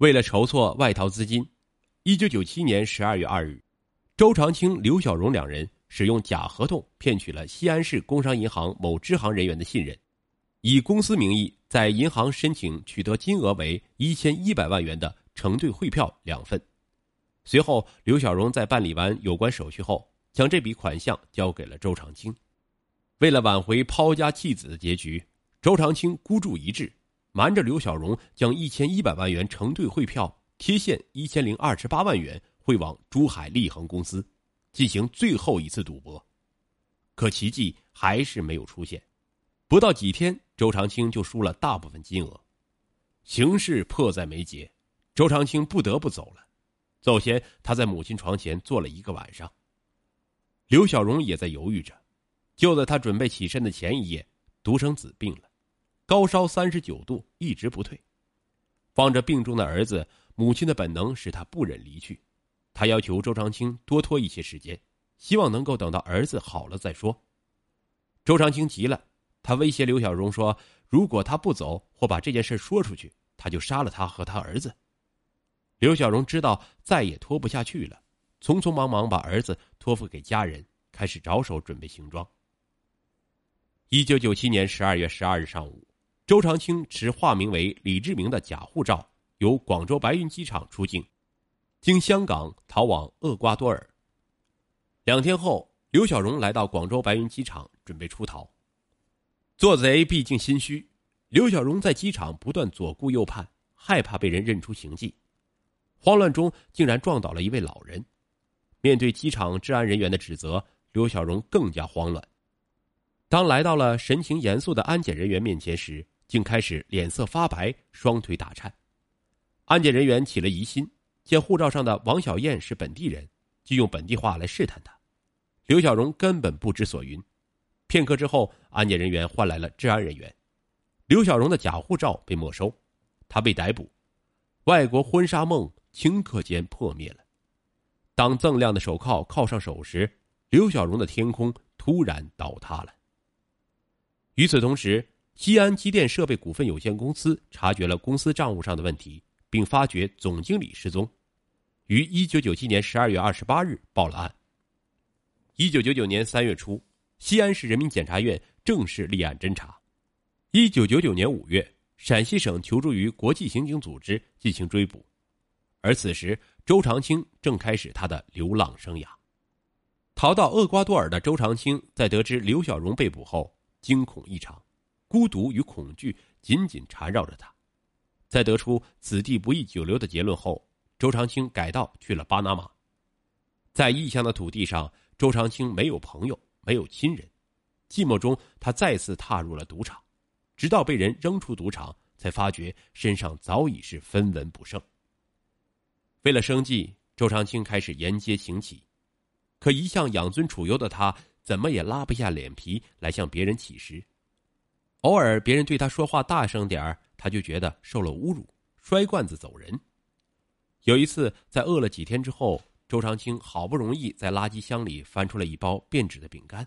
为了筹措外逃资金，一九九七年十二月二日，周长青、刘小荣两人使用假合同骗取了西安市工商银行某支行人员的信任，以公司名义在银行申请取得金额为一千一百万元的承兑汇票两份。随后，刘小荣在办理完有关手续后，将这笔款项交给了周长青。为了挽回抛家弃子的结局，周长青孤注一掷。瞒着刘小荣，将一千一百万元承兑汇票贴现一千零二十八万元汇往珠海利恒公司，进行最后一次赌博。可奇迹还是没有出现，不到几天，周长青就输了大部分金额，形势迫在眉睫，周长青不得不走了。走前，他在母亲床前坐了一个晚上。刘小荣也在犹豫着，就在他准备起身的前一夜，独生子病了。高烧三十九度，一直不退。望着病中的儿子，母亲的本能使他不忍离去。他要求周长青多拖一些时间，希望能够等到儿子好了再说。周长青急了，他威胁刘小荣说：“如果他不走或把这件事说出去，他就杀了他和他儿子。”刘小荣知道再也拖不下去了，匆匆忙忙把儿子托付给家人，开始着手准备行装。一九九七年十二月十二日上午。周长青持化名为李志明的假护照，由广州白云机场出境，经香港逃往厄瓜多尔。两天后，刘小荣来到广州白云机场，准备出逃。做贼毕竟心虚，刘小荣在机场不断左顾右盼，害怕被人认出行迹。慌乱中，竟然撞倒了一位老人。面对机场治安人员的指责，刘小荣更加慌乱。当来到了神情严肃的安检人员面前时，竟开始脸色发白，双腿打颤。安检人员起了疑心，见护照上的王小燕是本地人，就用本地话来试探她。刘小荣根本不知所云。片刻之后，安检人员换来了治安人员，刘小荣的假护照被没收，他被逮捕。外国婚纱梦顷刻间破灭了。当锃亮的手铐铐上手时，刘小荣的天空突然倒塌了。与此同时，西安机电设备股份有限公司察觉了公司账务上的问题，并发觉总经理失踪，于一九九七年十二月二十八日报了案。一九九九年三月初，西安市人民检察院正式立案侦查。一九九九年五月，陕西省求助于国际刑警组织进行追捕，而此时周长青正开始他的流浪生涯。逃到厄瓜多尔的周长青，在得知刘小荣被捕后，惊恐异常。孤独与恐惧紧紧缠绕着他，在得出此地不宜久留的结论后，周长青改道去了巴拿马。在异乡的土地上，周长青没有朋友，没有亲人，寂寞中，他再次踏入了赌场，直到被人扔出赌场，才发觉身上早已是分文不剩。为了生计，周长青开始沿街行乞，可一向养尊处优的他，怎么也拉不下脸皮来向别人乞食。偶尔别人对他说话大声点儿，他就觉得受了侮辱，摔罐子走人。有一次，在饿了几天之后，周长青好不容易在垃圾箱里翻出了一包变质的饼干，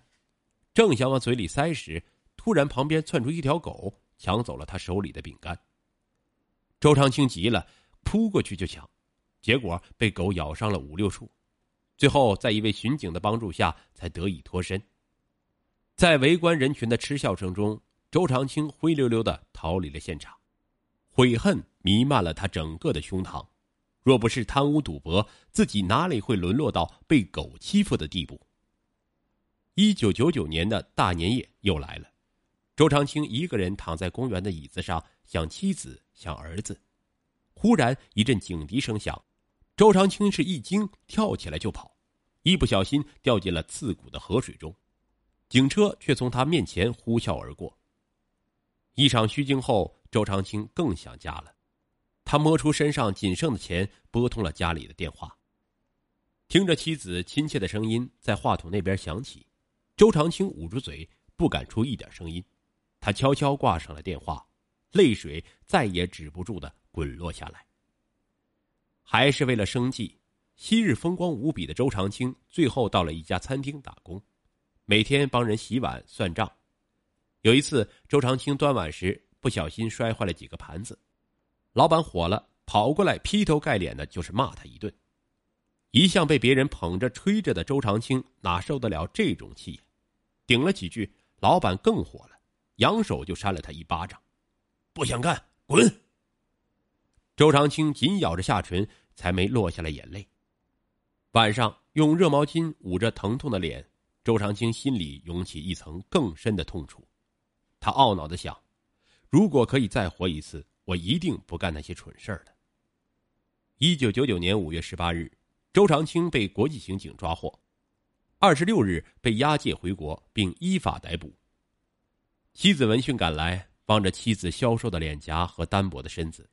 正想往嘴里塞时，突然旁边窜出一条狗，抢走了他手里的饼干。周长青急了，扑过去就抢，结果被狗咬伤了五六处，最后在一位巡警的帮助下才得以脱身。在围观人群的嗤笑声中。周长青灰溜溜的逃离了现场，悔恨弥漫了他整个的胸膛。若不是贪污赌博，自己哪里会沦落到被狗欺负的地步？一九九九年的大年夜又来了，周长青一个人躺在公园的椅子上，想妻子，想儿子。忽然一阵警笛声响，周长青是一惊，跳起来就跑，一不小心掉进了刺骨的河水中，警车却从他面前呼啸而过。一场虚惊后，周长青更想家了。他摸出身上仅剩的钱，拨通了家里的电话。听着妻子亲切的声音在话筒那边响起，周长青捂住嘴，不敢出一点声音。他悄悄挂上了电话，泪水再也止不住的滚落下来。还是为了生计，昔日风光无比的周长青，最后到了一家餐厅打工，每天帮人洗碗算账。有一次，周长青端碗时不小心摔坏了几个盘子，老板火了，跑过来劈头盖脸的就是骂他一顿。一向被别人捧着吹着的周长青哪受得了这种气，顶了几句，老板更火了，扬手就扇了他一巴掌：“不想干，滚！”周长青紧咬着下唇，才没落下了眼泪。晚上用热毛巾捂着疼痛的脸，周长青心里涌起一层更深的痛楚。他懊恼的想：“如果可以再活一次，我一定不干那些蠢事儿了。”一九九九年五月十八日。周长青被国际刑警抓获，二十六日被押解回国，并依法逮捕。妻子闻讯赶来，望着妻子消瘦的脸颊和单薄的身子，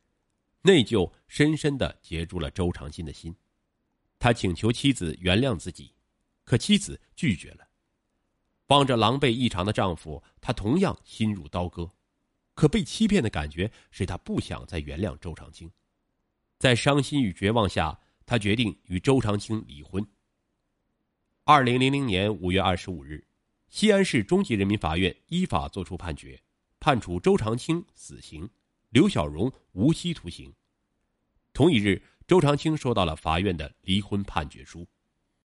内疚深深的结住了周长青的心。他请求妻子原谅自己，可妻子拒绝了。望着狼狈异常的丈夫，她同样心如刀割，可被欺骗的感觉使她不想再原谅周长青。在伤心与绝望下。她决定与周长青离婚。二零零零年五月二十五日，西安市中级人民法院依法作出判决，判处周长青死刑，刘小荣无期徒刑。同一日，周长青收到了法院的离婚判决书。